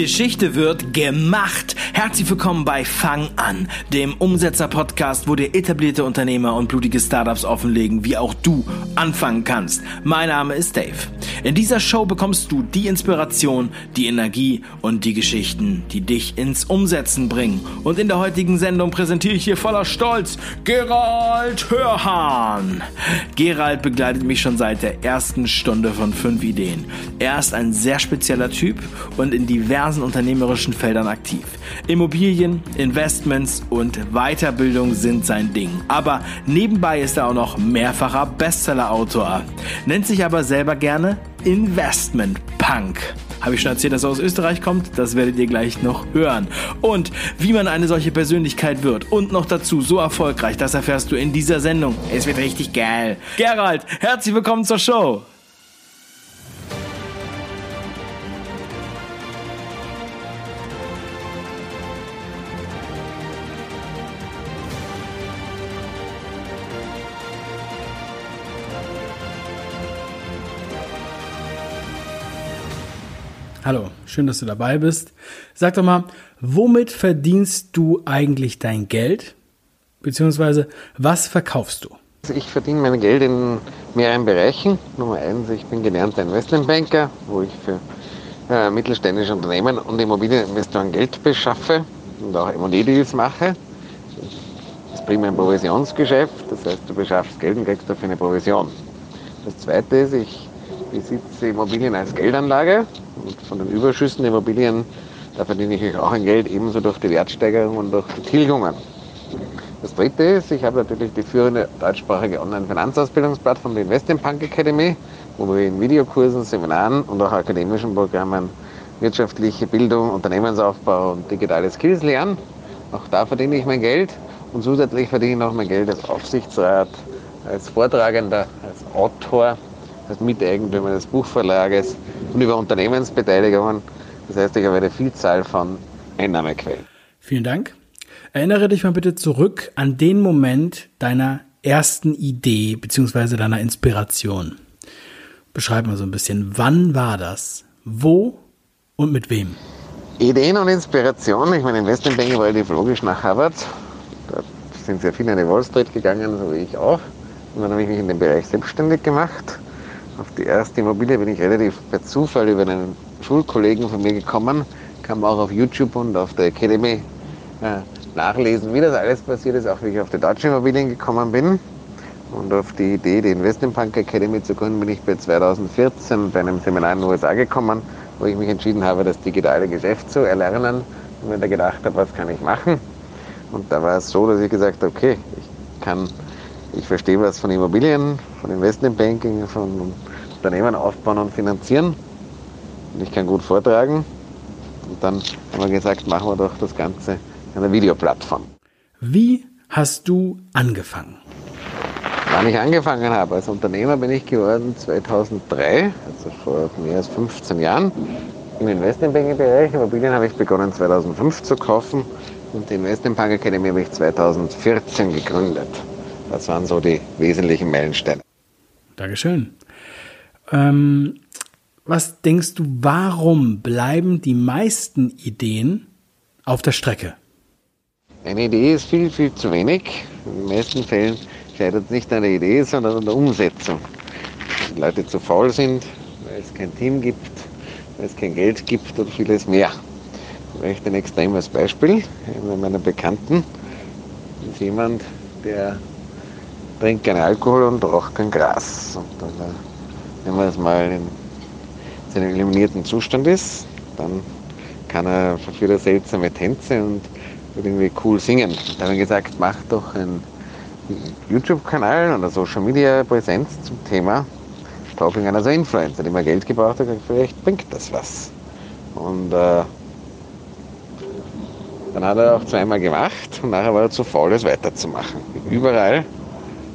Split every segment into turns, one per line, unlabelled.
Geschichte wird gemacht. Herzlich willkommen bei Fang an, dem Umsetzer-Podcast, wo dir etablierte Unternehmer und blutige Startups offenlegen, wie auch du anfangen kannst. Mein Name ist Dave. In dieser Show bekommst du die Inspiration, die Energie und die Geschichten, die dich ins Umsetzen bringen. Und in der heutigen Sendung präsentiere ich hier voller Stolz Gerald Hörhahn. Gerald begleitet mich schon seit der ersten Stunde von fünf Ideen. Er ist ein sehr spezieller Typ und in diversen diversen unternehmerischen Feldern aktiv. Immobilien, Investments und Weiterbildung sind sein Ding. Aber nebenbei ist er auch noch mehrfacher Bestseller-Autor. Nennt sich aber selber gerne Investment Punk. Habe ich schon erzählt, dass er aus Österreich kommt? Das werdet ihr gleich noch hören. Und wie man eine solche Persönlichkeit wird und noch dazu so erfolgreich, das erfährst du in dieser Sendung. Es wird richtig geil. Gerald, herzlich willkommen zur Show. Hallo, schön, dass du dabei bist. Sag doch mal, womit verdienst du eigentlich dein Geld? Beziehungsweise, was verkaufst du?
Also ich verdiene mein Geld in mehreren Bereichen. Nummer eins, ich bin gelernter Investmentbanker, wo ich für äh, mittelständische Unternehmen und Immobilieninvestoren Geld beschaffe und auch M&E-Deals mache. Das ist primär ein Provisionsgeschäft, das heißt, du beschaffst Geld und kriegst dafür eine Provision. Das zweite ist, ich besitze Immobilien als Geldanlage und von den Überschüssen der Immobilien, da verdiene ich auch ein Geld, ebenso durch die Wertsteigerung und durch die Tilgungen. Das dritte ist, ich habe natürlich die führende deutschsprachige Online-Finanzausbildungsplattform, die Investment Punk Academy, wo wir in Videokursen, Seminaren und auch akademischen Programmen wirtschaftliche Bildung, Unternehmensaufbau und digitale Skills lernen. Auch da verdiene ich mein Geld und zusätzlich verdiene ich noch mein Geld als Aufsichtsrat, als Vortragender, als Autor als Miteigentümer des Buchverlages und über Unternehmensbeteiligungen. Das heißt, ich habe eine Vielzahl von Einnahmequellen.
Vielen Dank. Erinnere dich mal bitte zurück an den Moment deiner ersten Idee bzw. deiner Inspiration. Beschreib mal so ein bisschen, wann war das? Wo und mit wem?
Ideen und Inspiration. Ich meine, Investmentbanking war relativ logisch nach Harvard. Da sind sehr viele an die Wall Street gegangen, so wie ich auch. Und dann habe ich mich in dem Bereich selbstständig gemacht. Auf die erste Immobilie bin ich relativ per Zufall über einen Schulkollegen von mir gekommen. Kann man auch auf YouTube und auf der Academy äh, nachlesen, wie das alles passiert ist, auch wie ich auf die deutsche Immobilien gekommen bin. Und auf die Idee, die Investment Punk Academy zu gründen, bin ich bei 2014 bei einem Seminar in den USA gekommen, wo ich mich entschieden habe, das digitale Geschäft zu erlernen und mir da gedacht habe, was kann ich machen. Und da war es so, dass ich gesagt habe, okay, ich kann, ich verstehe was von Immobilien, von Investmentbanking, von Unternehmen aufbauen und finanzieren. Und ich kann gut vortragen. Und dann haben wir gesagt, machen wir doch das Ganze an einer Videoplattform.
Wie hast du angefangen?
Wann ich angefangen habe, als Unternehmer bin ich geworden 2003, also vor mehr als 15 Jahren. Im Investmentbanking-Bereich, Immobilien habe ich begonnen 2005 zu kaufen und die Investmentbank Academy habe ich 2014 gegründet. Das waren so die wesentlichen Meilensteine.
Dankeschön. Ähm, was denkst du, warum bleiben die meisten Ideen auf der Strecke?
Eine Idee ist viel, viel zu wenig. In den meisten Fällen scheitert es nicht an der Idee, sondern an der Umsetzung. Die Leute zu faul sind, weil es kein Team gibt, weil es kein Geld gibt und vieles mehr. Vielleicht ein extremes Beispiel. Einer meiner Bekannten ist jemand, der trinkt keinen Alkohol und raucht kein Gras. Und dann, wenn man das mal in seinem eliminierten Zustand ist, dann kann er verführt er seltsame Tänze und irgendwie cool singen. Da haben wir gesagt, mach doch einen YouTube-Kanal oder Social Media Präsenz zum Thema Stalking einer so Influencer, die mal Geld gebraucht hat, vielleicht bringt das was. Und äh, dann hat er auch zweimal gemacht und nachher war er zu faul, es weiterzumachen. Überall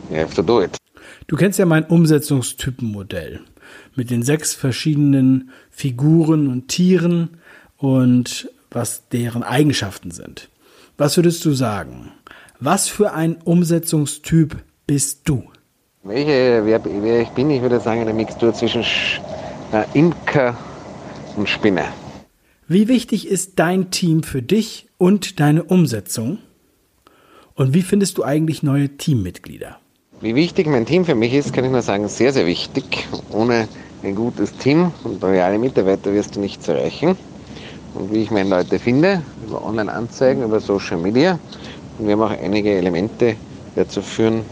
You have to do it.
Du kennst ja mein Umsetzungstypenmodell mit den sechs verschiedenen Figuren und Tieren und was deren Eigenschaften sind. Was würdest du sagen? Was für ein Umsetzungstyp bist du?
Welche, wer, wer ich bin, ich würde sagen, eine Mixtur zwischen äh, Imker und Spinner.
Wie wichtig ist dein Team für dich und deine Umsetzung? Und wie findest du eigentlich neue Teammitglieder?
Wie wichtig mein Team für mich ist, kann ich nur sagen, sehr, sehr wichtig. Ohne ein gutes Team und loyale Mitarbeiter wirst du nichts erreichen. Und wie ich meine Leute finde, über Online-Anzeigen, über Social Media. Und wir haben auch einige Elemente, dazu führen,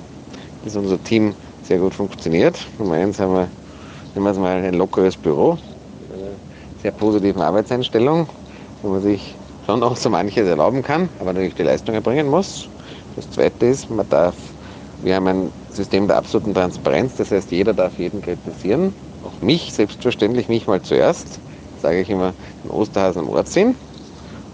dass unser Team sehr gut funktioniert. Nummer eins haben wir, nehmen wir es mal ein lockeres Büro, sehr positiven Arbeitseinstellung, wo man sich schon auch so manches erlauben kann, aber natürlich die Leistung erbringen muss. Das zweite ist, man darf, wir haben ein System der absoluten Transparenz, das heißt, jeder darf jeden kritisieren, auch mich, selbstverständlich mich mal zuerst, sage ich immer, den Osterhasen am Ort sehen.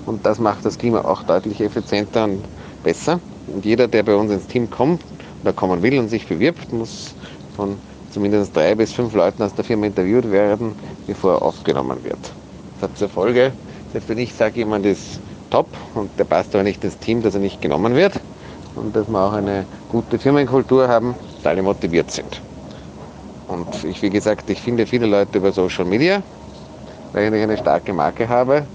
Und das macht das Klima auch deutlich effizienter und besser. Und jeder, der bei uns ins Team kommt oder kommen will und sich bewirbt, muss von zumindest drei bis fünf Leuten aus der Firma interviewt werden, bevor er aufgenommen wird. Das hat zur Folge, selbst wenn ich sage, jemand ist top und der passt aber nicht ins Team, dass er nicht genommen wird und dass wir auch eine gute Firmenkultur haben, dass alle motiviert sind. Und ich, wie gesagt, ich finde viele Leute über Social Media, weil ich eine starke Marke habe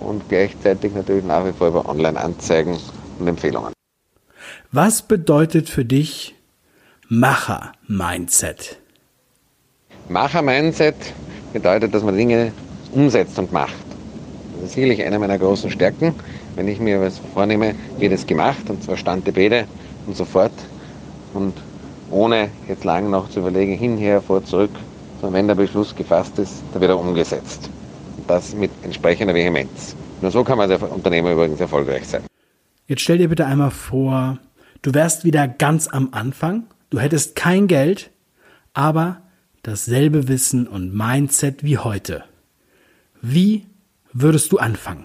und gleichzeitig natürlich nach wie vor über Online-Anzeigen und Empfehlungen.
Was bedeutet für dich Macher-Mindset?
Macher-Mindset bedeutet, dass man Dinge umsetzt und macht. Das ist sicherlich eine meiner großen Stärken. Wenn ich mir was vornehme, wird es gemacht und zwar Stante Bede und sofort und ohne jetzt lang noch zu überlegen, hinher, vor, zurück, sondern wenn der Beschluss gefasst ist, dann wird er umgesetzt. Und das mit entsprechender Vehemenz. Nur so kann man als Unternehmer übrigens erfolgreich sein.
Jetzt stell dir bitte einmal vor, du wärst wieder ganz am Anfang, du hättest kein Geld, aber dasselbe Wissen und Mindset wie heute. Wie würdest du anfangen?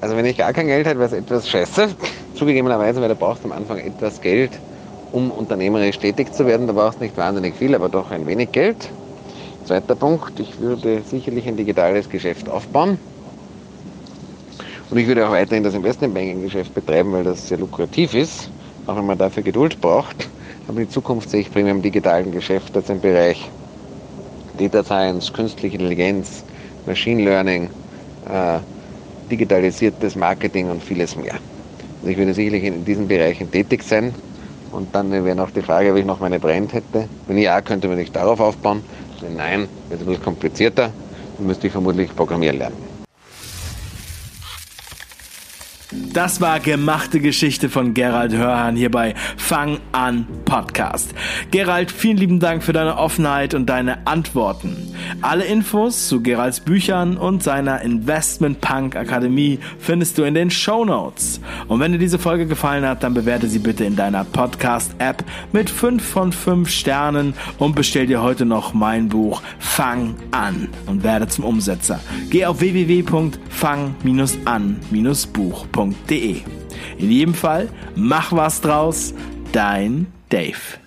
Also wenn ich gar kein Geld hätte, wäre es etwas scheiße. Zugegebenerweise, weil du brauchst am Anfang etwas Geld, um unternehmerisch tätig zu werden. Da brauchst du nicht wahnsinnig viel, aber doch ein wenig Geld. Zweiter Punkt, ich würde sicherlich ein digitales Geschäft aufbauen. Und ich würde auch weiterhin das Investmentbanking-Geschäft betreiben, weil das sehr lukrativ ist, auch wenn man dafür Geduld braucht. Aber in Zukunft sehe ich primär im digitalen Geschäft als ein Bereich Data Science, künstliche Intelligenz, Machine Learning, äh, digitalisiertes Marketing und vieles mehr. Also ich würde sicherlich in diesen Bereichen tätig sein. Und dann wäre noch die Frage, ob ich noch meine Brand hätte. Wenn ja, könnte man nicht darauf aufbauen. Wenn nein, wäre es ein bisschen komplizierter. Dann müsste ich vermutlich programmieren lernen.
Das war gemachte Geschichte von Gerald Hörhan hier bei Fang an Podcast. Gerald, vielen lieben Dank für deine Offenheit und deine Antworten. Alle Infos zu Geralds Büchern und seiner Investment Punk Akademie findest du in den Show Notes. Und wenn dir diese Folge gefallen hat, dann bewerte sie bitte in deiner Podcast App mit 5 von 5 Sternen und bestell dir heute noch mein Buch Fang an und werde zum Umsetzer. Geh auf www.fang-an-buch.com www.dave.de. In jedem Fall, mach was draus, dein Dave.